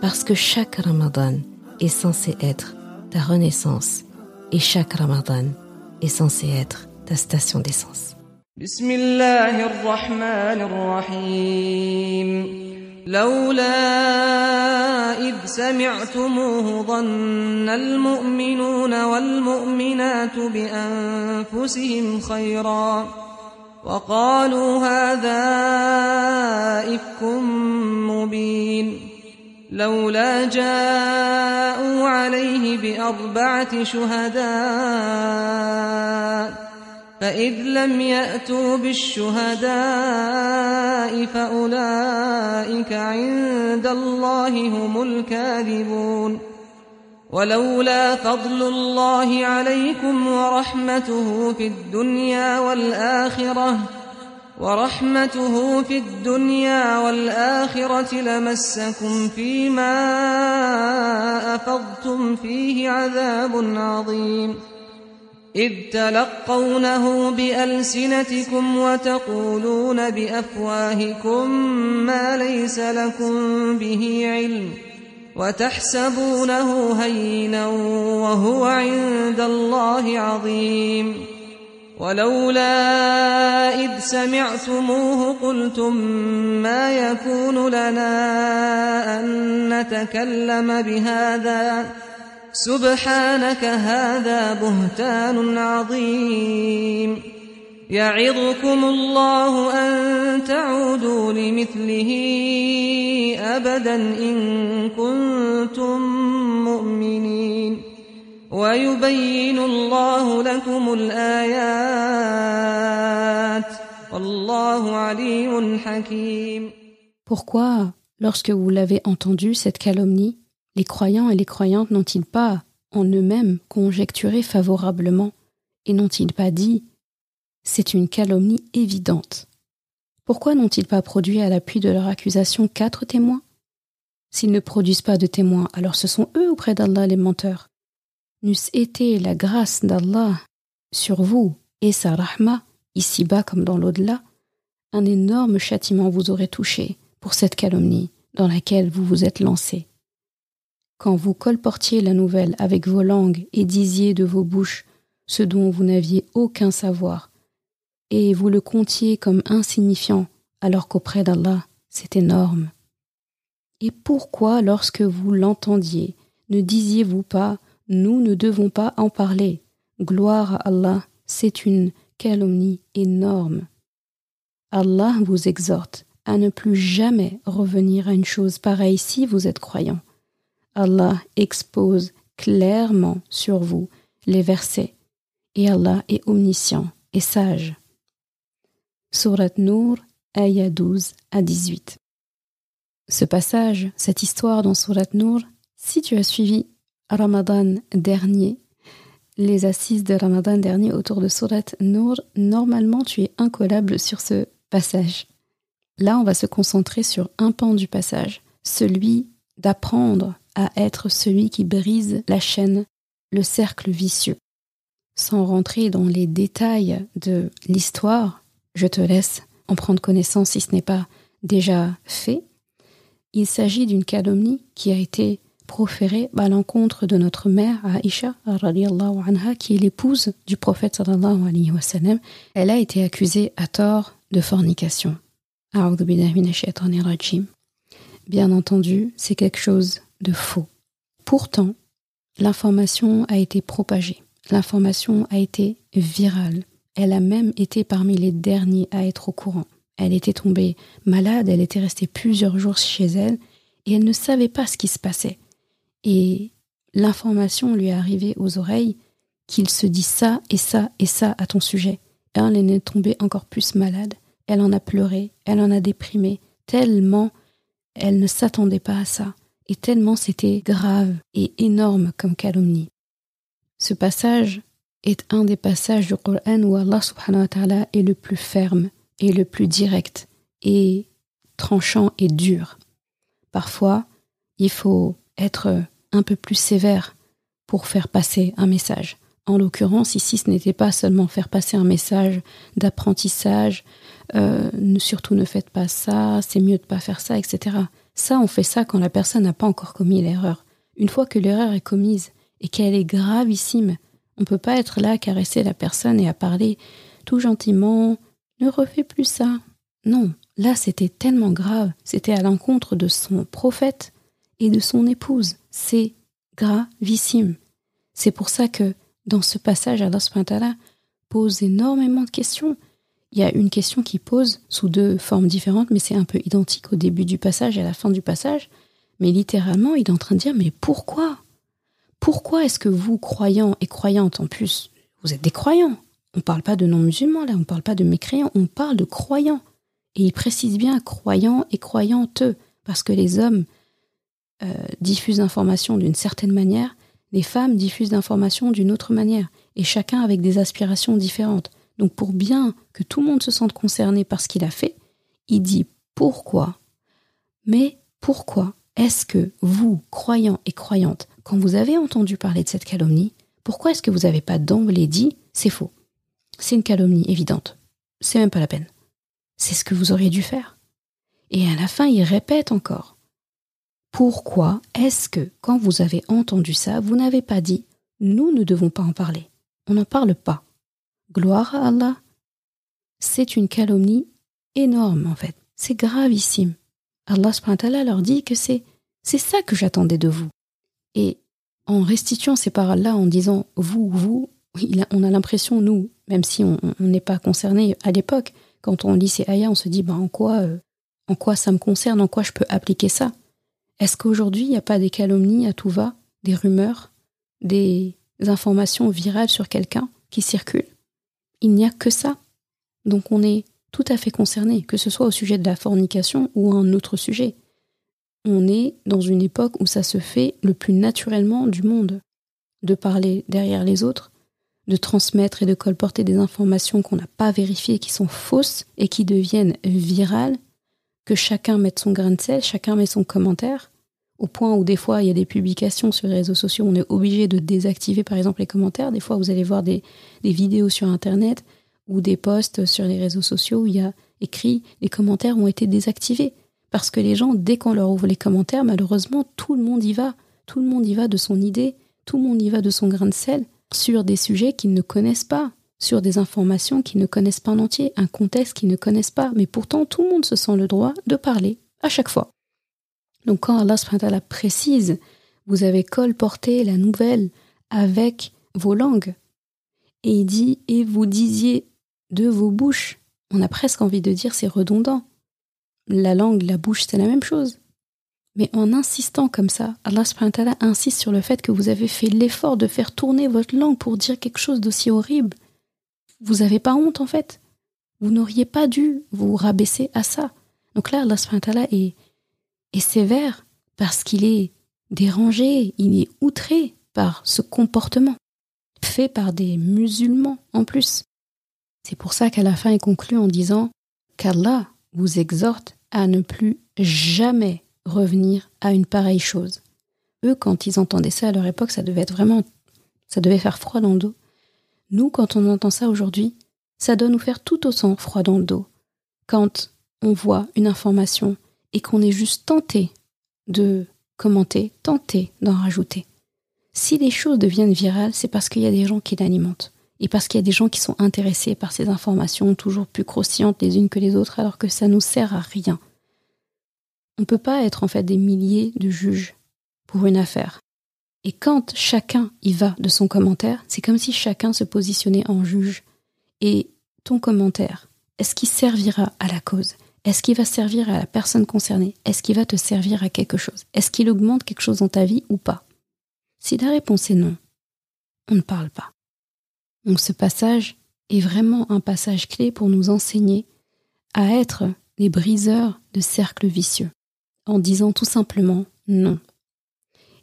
parce que chaque Ramadan est censé être ta renaissance et chaque Ramadan est censé être ta station d'essence. لولا إذ سمعتموه ظن المؤمنون والمؤمنات بأنفسهم خيرا وقالوا هذا إفك مبين لولا جاءوا عليه بأربعة شهداء فإذ لم يأتوا بالشهداء فأولئك عند الله هم الكاذبون. ولولا فضل الله عليكم ورحمته في الدنيا والآخرة ورحمته في الدنيا والآخرة لمسكم فيما أفضتم فيه عذاب عظيم. إذ تلقونه بألسنتكم وتقولون بأفواهكم ما ليس لكم به علم وتحسبونه هينا وهو عند الله عظيم. ولولا إذ سمعتموه قلتم ما يكون لنا أن نتكلم بهذا؟ سبحانك هذا بهتان عظيم. يعظكم الله أن تعودوا لمثله أبدا إن كنتم ويبين الله لكم الآيات والله عليم حكيم Pourquoi, lorsque vous l'avez entendu, cette calomnie, les croyants et les croyantes n'ont-ils pas, en eux-mêmes, conjecturé favorablement et n'ont-ils pas dit C'est une calomnie évidente Pourquoi n'ont-ils pas produit à l'appui de leur accusation quatre témoins S'ils ne produisent pas de témoins, alors ce sont eux auprès d'Allah les menteurs. N'eût été la grâce d'Allah sur vous et sa rahma, ici-bas comme dans l'au-delà, un énorme châtiment vous aurait touché pour cette calomnie dans laquelle vous vous êtes lancé. Quand vous colportiez la nouvelle avec vos langues et disiez de vos bouches ce dont vous n'aviez aucun savoir, et vous le comptiez comme insignifiant, alors qu'auprès d'Allah, c'est énorme. Et pourquoi, lorsque vous l'entendiez, ne disiez-vous pas Nous ne devons pas en parler. Gloire à Allah, c'est une calomnie énorme. Allah vous exhorte à ne plus jamais revenir à une chose pareille si vous êtes croyant. Allah expose clairement sur vous les versets et Allah est omniscient et sage. Surat Nour, ayah 12 à 18. Ce passage, cette histoire dans Surat Nour, si tu as suivi Ramadan dernier, les assises de Ramadan dernier autour de Surat Nour, normalement tu es incollable sur ce passage. Là, on va se concentrer sur un pan du passage, celui d'apprendre à être celui qui brise la chaîne, le cercle vicieux. Sans rentrer dans les détails de l'histoire, je te laisse en prendre connaissance si ce n'est pas déjà fait. Il s'agit d'une calomnie qui a été proférée à l'encontre de notre mère Aïcha anha, qui est l'épouse du prophète sallallahu alayhi wa sallam. Elle a été accusée à tort de fornication. Bien entendu, c'est quelque chose de faux. Pourtant, l'information a été propagée, l'information a été virale, elle a même été parmi les derniers à être au courant. Elle était tombée malade, elle était restée plusieurs jours chez elle, et elle ne savait pas ce qui se passait. Et l'information lui est arrivée aux oreilles qu'il se dit ça et ça et ça à ton sujet. Elle est tombée encore plus malade, elle en a pleuré, elle en a déprimé, tellement elle ne s'attendait pas à ça. et tellement c'était grave et énorme comme calomnie. Ce passage est un des passages du Coran où Allah subhanahu wa ta'ala est le plus ferme et le plus direct et tranchant et dur. Parfois, il faut être un peu plus sévère pour faire passer un message. En l'occurrence, ici, ce n'était pas seulement faire passer un message d'apprentissage, euh, surtout ne faites pas ça, c'est mieux de pas faire ça, etc. Ça, on fait ça quand la personne n'a pas encore commis l'erreur. Une fois que l'erreur est commise et qu'elle est gravissime, on ne peut pas être là à caresser la personne et à parler tout gentiment, ne refais plus ça. Non, là c'était tellement grave, c'était à l'encontre de son prophète et de son épouse. C'est gravissime. C'est pour ça que dans ce passage, Allah subhanahu pose énormément de questions. Il y a une question qui pose sous deux formes différentes, mais c'est un peu identique au début du passage et à la fin du passage. Mais littéralement, il est en train de dire Mais pourquoi? Pourquoi est-ce que vous, croyants et croyantes en plus, vous êtes des croyants? On ne parle pas de non-musulmans là, on ne parle pas de mécréants, on parle de croyants. Et il précise bien croyants et croyantes, parce que les hommes euh, diffusent l'information d'une certaine manière les femmes diffusent l'information d'une autre manière, et chacun avec des aspirations différentes. Donc pour bien que tout le monde se sente concerné par ce qu'il a fait, il dit pourquoi. Mais pourquoi est-ce que vous, croyants et croyantes, quand vous avez entendu parler de cette calomnie, pourquoi est-ce que vous n'avez pas d'emblée dit c'est faux? C'est une calomnie évidente. C'est même pas la peine. C'est ce que vous auriez dû faire. Et à la fin, il répète encore pourquoi est-ce que, quand vous avez entendu ça, vous n'avez pas dit Nous ne devons pas en parler? On n'en parle pas. Gloire à Allah. C'est une calomnie énorme, en fait. C'est gravissime. Allah leur dit que c'est, c'est ça que j'attendais de vous. Et en restituant ces paroles-là, en disant vous, vous, on a l'impression, nous, même si on n'est pas concerné à l'époque, quand on lit ces ayats, on se dit bah, en, quoi, euh, en quoi ça me concerne, en quoi je peux appliquer ça? Est-ce qu'aujourd'hui, il n'y a pas des calomnies à tout va, des rumeurs, des informations virales sur quelqu'un qui circulent? Il n'y a que ça. Donc on est tout à fait concerné, que ce soit au sujet de la fornication ou un autre sujet. On est dans une époque où ça se fait le plus naturellement du monde, de parler derrière les autres, de transmettre et de colporter des informations qu'on n'a pas vérifiées, qui sont fausses et qui deviennent virales que chacun mette son grain de sel, chacun met son commentaire, au point où des fois il y a des publications sur les réseaux sociaux, on est obligé de désactiver par exemple les commentaires. Des fois vous allez voir des, vidéos sur Internet ou des posts sur les réseaux sociaux où il y a écrit les commentaires ont été désactivés. Parce que les gens, dès qu'on leur ouvre les commentaires, malheureusement, tout le monde y va. Tout le monde y va de son idée, tout le monde y va de son grain de sel sur des sujets qu'ils ne connaissent pas sur des informations qu'ils ne connaissent pas en entier, un contexte qu'ils ne connaissent pas, mais pourtant tout le monde se sent le droit de parler à chaque fois. Donc quand Allah précise, vous avez colporté la nouvelle avec vos langues, et il dit, et vous disiez de vos bouches, on a presque envie de dire c'est redondant. La langue, la bouche, c'est la même chose. Mais en insistant comme ça, Allah insiste sur le fait que vous avez fait l'effort de faire tourner votre langue pour dire quelque chose d'aussi horrible vous n'avez pas honte en fait. Vous n'auriez pas dû vous rabaisser à ça. Donc là, Allah est, est sévère parce qu'il est dérangé, il est outré par ce comportement fait par des musulmans en plus. C'est pour ça qu'à la fin il conclut en disant qu'Allah vous exhorte à ne plus jamais revenir à une pareille chose. Eux, quand ils entendaient ça à leur époque, ça devait être vraiment, ça devait faire froid dans le dos. Nous, quand on entend ça aujourd'hui, ça doit nous faire tout autant froid dans le dos. Quand on voit une information et qu'on est juste tenté de commenter, tenté d'en rajouter. Si les choses deviennent virales, c'est parce qu'il y a des gens qui l'alimentent. Et parce qu'il y a des gens qui sont intéressés par ces informations toujours plus croustillantes les unes que les autres, alors que ça nous sert à rien. On ne peut pas être en fait des milliers de juges pour une affaire. Et quand chacun y va de son commentaire, c'est comme si chacun se positionnait en juge. Et ton commentaire, est-ce qu'il servira à la cause? Est-ce qu'il va servir à la personne concernée? Est-ce qu'il va te servir à quelque chose? Est-ce qu'il augmente quelque chose dans ta vie ou pas? Si la réponse est non, on ne parle pas. Donc ce passage est vraiment un passage clé pour nous enseigner à être les briseurs de cercles vicieux, en disant tout simplement non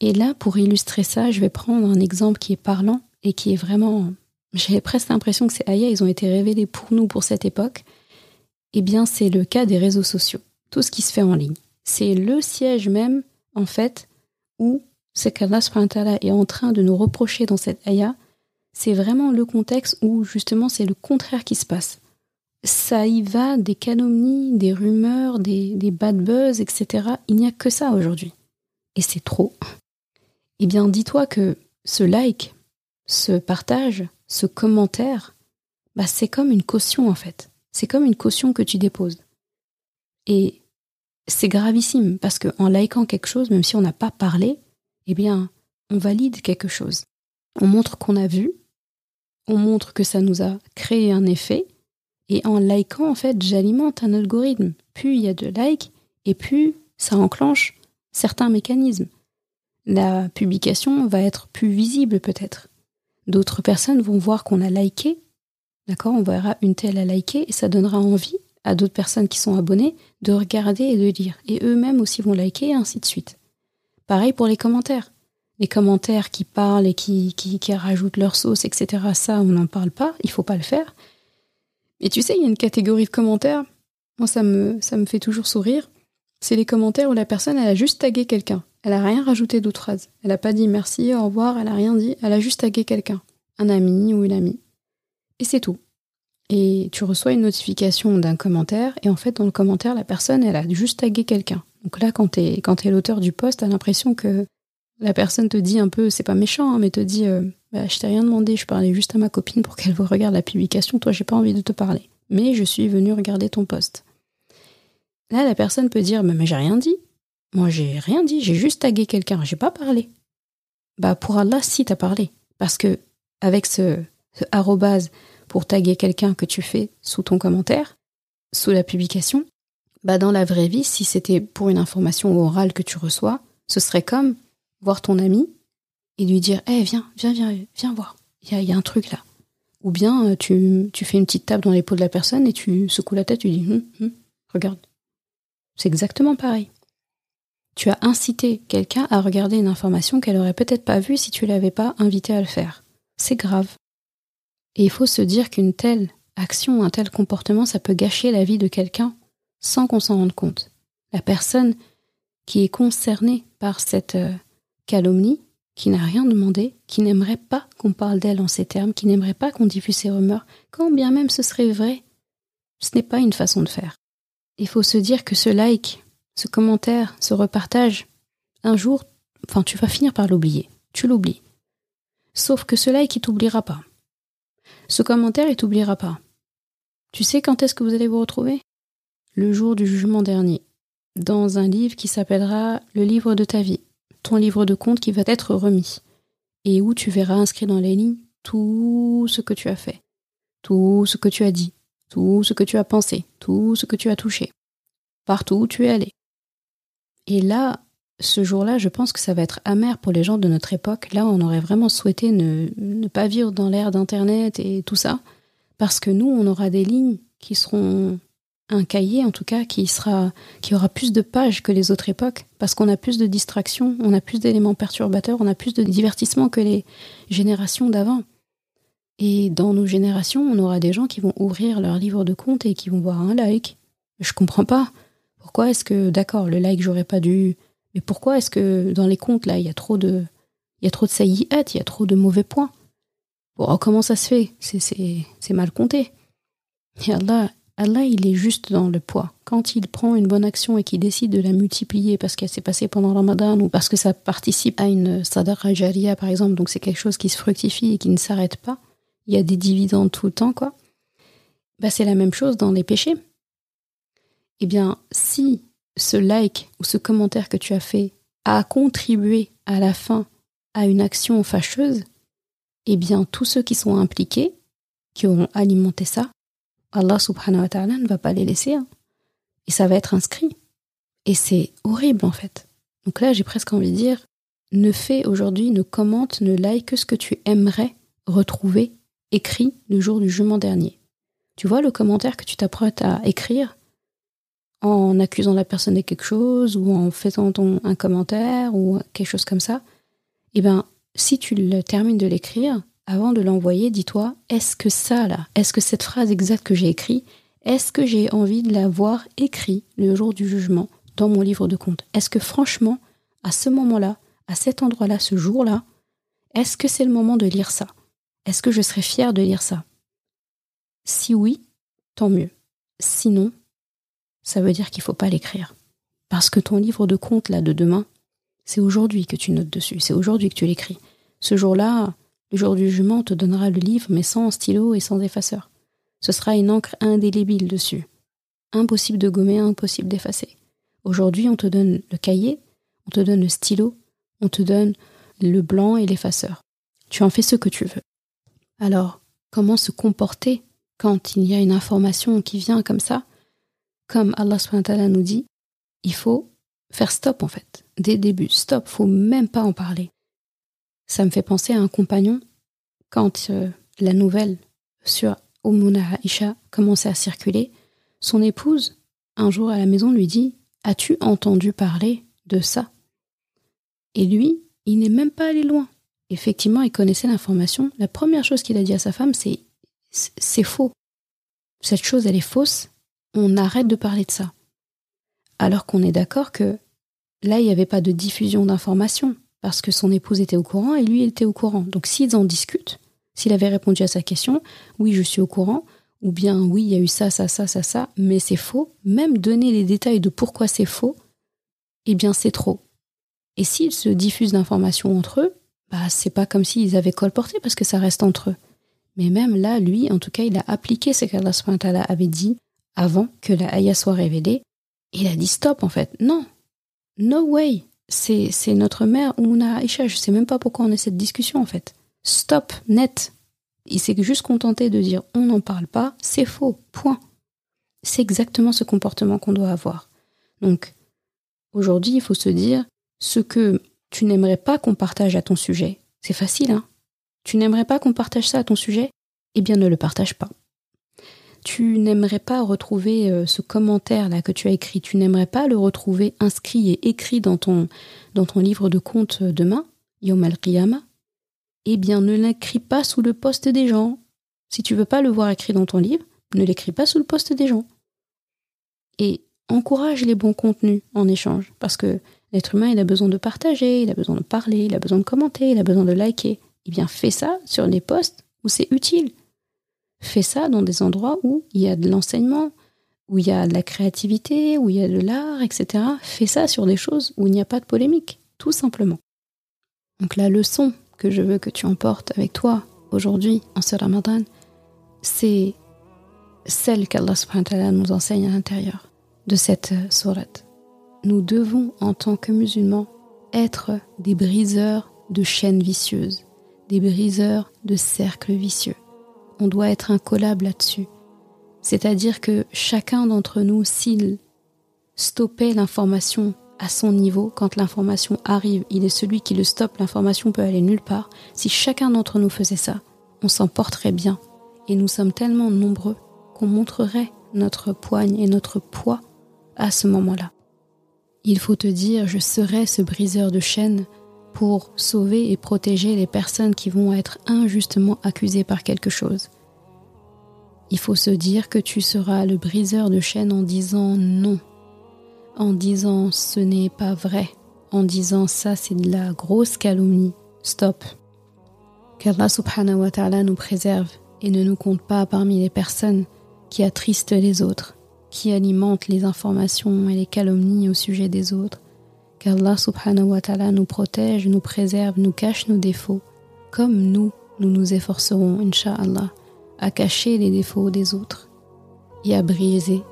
Et là, pour illustrer ça, je vais prendre un exemple qui est parlant et qui est vraiment... J'ai presque l'impression que ces ayats, ils ont été révélés pour nous pour cette époque. Eh bien, c'est le cas des réseaux sociaux. Tout ce qui se fait en ligne. C'est le siège même, en fait, où ce qu'Allah est en train de nous reprocher dans cette ayah, c'est vraiment le contexte où justement c'est le contraire qui se passe. Ça y va des calomnies, des rumeurs, des bad buzz, etc. Il n'y a que ça aujourd'hui. Et c'est trop. Eh bien, dis-toi que ce like, ce partage, ce commentaire, bah, c'est comme une caution en fait. C'est comme une caution que tu déposes. Et c'est gravissime parce qu'en likant quelque chose, même si on n'a pas parlé, eh bien, on valide quelque chose. On montre qu'on a vu, on montre que ça nous a créé un effet, et en likant, en fait, j'alimente un algorithme. Plus il y a de likes, et plus ça enclenche certains mécanismes. La publication va être plus visible peut-être. D'autres personnes vont voir qu'on a liké, d'accord On verra une telle à liker, et ça donnera envie à d'autres personnes qui sont abonnées de regarder et de lire. Et eux-mêmes aussi vont liker, et ainsi de suite. Pareil pour les commentaires. Les commentaires qui parlent et qui, qui, qui rajoutent leur sauce, etc. Ça, on n'en parle pas, il faut pas le faire. Et tu sais, il y a une catégorie de commentaires, moi ça me, ça me fait toujours sourire, c'est les commentaires où la personne, elle a juste tagué quelqu'un. Elle a rien rajouté d'autres phrases. Elle a pas dit merci, au revoir, elle a rien dit, elle a juste tagué quelqu'un. Un ami ou une amie. Et c'est tout. Et tu reçois une notification d'un commentaire, et en fait, dans le commentaire, la personne, elle a juste tagué quelqu'un. Donc là, quand t'es es l'auteur du poste, t'as l'impression que la personne te dit un peu, c'est pas méchant, hein, mais te dit, euh, bah, je t'ai rien demandé, je parlais juste à ma copine pour qu'elle regarde la publication. Toi, j'ai pas envie de te parler, mais je suis venu regarder ton poste. Là, la personne peut dire, mais j'ai rien dit. Moi, j'ai rien dit, j'ai juste tagué quelqu'un, j'ai pas parlé. Bah pour Allah, si t'as parlé, parce que avec ce, arrobase pour taguer quelqu'un que tu fais sous ton commentaire, sous la publication, bah dans la vraie vie, si c'était pour une information orale que tu reçois, ce serait comme voir ton ami et lui dire Eh, viens, viens, viens, viens voir, il y a, un truc là. Ou bien euh, tu, tu, fais une petite tape dans l'épaule de la personne et tu secoues la tête, tu dis hum, hum, Regarde. C'est exactement pareil. Tu as incité quelqu'un à regarder une information qu'elle aurait peut-être pas vue si tu l'avais pas invité à le faire. C'est grave. Et il faut se dire qu'une telle action, un tel comportement, ça peut gâcher la vie de quelqu'un sans qu'on s'en rende compte. La personne qui est concernée par cette euh, calomnie, qui n'a rien demandé, qui n'aimerait pas qu'on parle d'elle en ces termes, qui n'aimerait pas qu'on diffuse ses rumeurs, quand bien même ce serait vrai, ce n'est pas une façon de faire. Il faut se dire que ce like, ce commentaire, ce repartage, un jour, enfin tu vas finir par l'oublier. Tu l'oublies. Sauf que ce like, il t'oubliera pas. Ce commentaire, il t'oubliera pas. Tu sais quand est-ce que vous allez vous retrouver? Le jour du jugement dernier, dans un livre qui s'appellera Le livre de ta vie, ton livre de compte qui va être remis, et où tu verras inscrit dans les lignes tout ce que tu as fait, tout ce que tu as dit, tout ce que tu as pensé, tout ce que tu as touché, partout où tu es allé. Et là, ce jour-là, je pense que ça va être amer pour les gens de notre époque. Là, on aurait vraiment souhaité ne, pas vivre dans l'ère d'Internet et tout ça, parce que nous, on aura des lignes qui seront un cahier en tout cas qui sera qui aura plus de pages que les autres époques parce qu'on a plus de distractions, on a plus d'éléments perturbateurs, on a plus de divertissements que les générations d'avant. Et dans nos générations, on aura des gens qui vont ouvrir leur livre de compte et qui vont voir un like. Je comprends pas. Pourquoi est-ce que d'accord, le like j'aurais pas dû mais pourquoi est-ce que dans les comptes là, il y a trop de il y a trop de saillies il y a trop de mauvais points? Comment ça se fait? C'est mal compté. Et Allah, il est juste dans le poids. Quand il prend une bonne action et qu'il décide de la multiplier parce qu'elle s'est passée pendant Ramadan ou parce que ça participe à une sadaqa jariya, par exemple, donc c'est quelque chose qui se fructifie et qui ne s'arrête pas, il y a des dividendes tout le temps, quoi. Bah, c'est la même chose dans les péchés. Eh bien, si ce like ou ce commentaire que tu as fait a contribué à la fin à une action fâcheuse, eh bien, tous ceux qui sont impliqués, qui auront alimenté ça, Allah subhanahu wa ta'ala ne va pas les laisser. Hein. Et ça va être inscrit. Et c'est horrible en fait. Donc là, j'ai presque envie de dire, ne fais aujourd'hui, ne commente, ne like que ce que tu aimerais retrouver écrit le jour du jugement dernier. Tu vois le commentaire que tu t'apprêtes à écrire? En accusant la personne de quelque chose ou en faisant un commentaire ou quelque chose comme ça, eh ben, si tu le termines de l'écrire, avant de l'envoyer, dis-toi, est-ce que ça là, est-ce que cette phrase exacte que j'ai écrite, est-ce que j'ai envie de la voir écrite le jour du jugement dans mon livre de compte Est-ce que franchement, à ce moment-là, à cet endroit-là, ce jour-là, est-ce que c'est le moment de lire ça? Est-ce que je serais fière de lire ça? Si oui, tant mieux. Sinon, ça veut dire qu'il ne faut pas l'écrire. Parce que ton livre de compte là de demain, c'est aujourd'hui que tu notes dessus, c'est aujourd'hui que tu l'écris. Ce jour-là, le jour du jugement, on te donnera le livre, mais sans stylo et sans effaceur. Ce sera une encre indélébile dessus. Impossible de gommer, impossible d'effacer. Aujourd'hui, on te donne le cahier, on te donne le stylo, on te donne le blanc et l'effaceur. Tu en fais ce que tu veux. Alors, comment se comporter quand il y a une information qui vient comme ça Comme Allah nous dit, il faut faire stop en fait. Dès le début, stop, faut même pas en parler. Ça me fait penser à un compagnon quand euh, la nouvelle sur Umuna Aisha commençait à circuler. Son épouse, un jour à la maison, lui dit As-tu entendu parler de ça? Et lui, il n'est même pas allé loin. Effectivement, il connaissait l'information. La première chose qu'il a dit à sa femme, c'est C'est faux. Cette chose, elle est fausse. On arrête de parler de ça. Alors qu'on est d'accord que là, il n'y avait pas de diffusion d'informations parce que son épouse était au courant et lui était au courant. Donc s'ils en discutent, s'il avait répondu à sa question, oui, je suis au courant, ou bien oui, il y a eu ça, ça, ça, ça, ça, mais c'est faux, même donner les détails de pourquoi c'est faux, eh bien c'est trop. Et s'ils se diffusent d'informations entre eux, bah c'est pas comme s'ils avaient colporté parce que ça reste entre eux. Mais même là, lui, en tout cas, il a appliqué ce qu'Allah avait dit avant que la ayah soit révélée. Il a dit stop en fait. Non. No way c'est, notre mère Oumuna Aisha. Je sais même pas pourquoi on a cette discussion en fait. Stop, net. Il s'est juste contenté de dire on n'en parle pas, c'est faux, point. C'est exactement ce comportement qu'on doit avoir. Donc, aujourd'hui, il faut se dire ce que tu n'aimerais pas qu'on partage à ton sujet. C'est facile, hein Tu n'aimerais pas qu'on partage ça à ton sujet Eh bien, ne le partage pas tu n'aimerais pas retrouver euh, ce commentaire-là que tu as écrit, tu n'aimerais pas le retrouver inscrit et écrit dans ton, livre de compte demain, Yom al-Qiyamah, eh bien ne l'écris pas sous le poste des gens. Si tu veux pas le voir écrit dans ton livre, ne l'écris pas sous le poste des gens. Et encourage les bons contenus en échange, parce que l'être humain, il a besoin de partager, il a besoin de parler, il a besoin de commenter, il a besoin de liker. Eh bien, fais ça sur les postes où c'est utile. Fais ça dans des endroits où il y a de l'enseignement, où il y a de la créativité, où il y a de l'art, etc. Fais ça sur des choses où il n'y a pas de polémique, tout simplement. Donc la leçon que je veux que tu emportes avec toi aujourd'hui en ce ramadan, c'est celle qu'Allah nous enseigne à l'intérieur de cette sourate. Nous devons, en tant que musulmans, être des briseurs de chaînes vicieuses, des briseurs de cercles vicieux on doit être incollable là-dessus. C'est-à-dire que chacun d'entre nous, s'il stoppait l'information à son niveau, quand l'information arrive, il est celui qui le stoppe, l'information peut aller nulle part. Si chacun d'entre nous faisait ça, on s'en porterait bien. Et nous sommes tellement nombreux qu'on montrerait notre poigne et notre poids à ce moment-là. Il faut te dire, je serai ce briseur de chaînes pour sauver et protéger les personnes qui vont être injustement accusées par quelque chose. Il faut se dire que tu seras le briseur de chaînes en disant non, en disant ce n'est pas vrai, en disant ça c'est de la grosse calomnie, stop. Qu'Allah subhanahu wa ta'ala nous préserve et ne nous compte pas parmi les personnes qui attristent les autres, qui alimentent les informations et les calomnies au sujet des autres, qu'Allah subhanahu wa ta'ala nous protège, nous préserve, nous cache nos défauts, comme nous, nous nous efforcerons, inshallah, à cacher les défauts des autres et à briser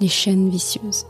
les chaînes vicieuses.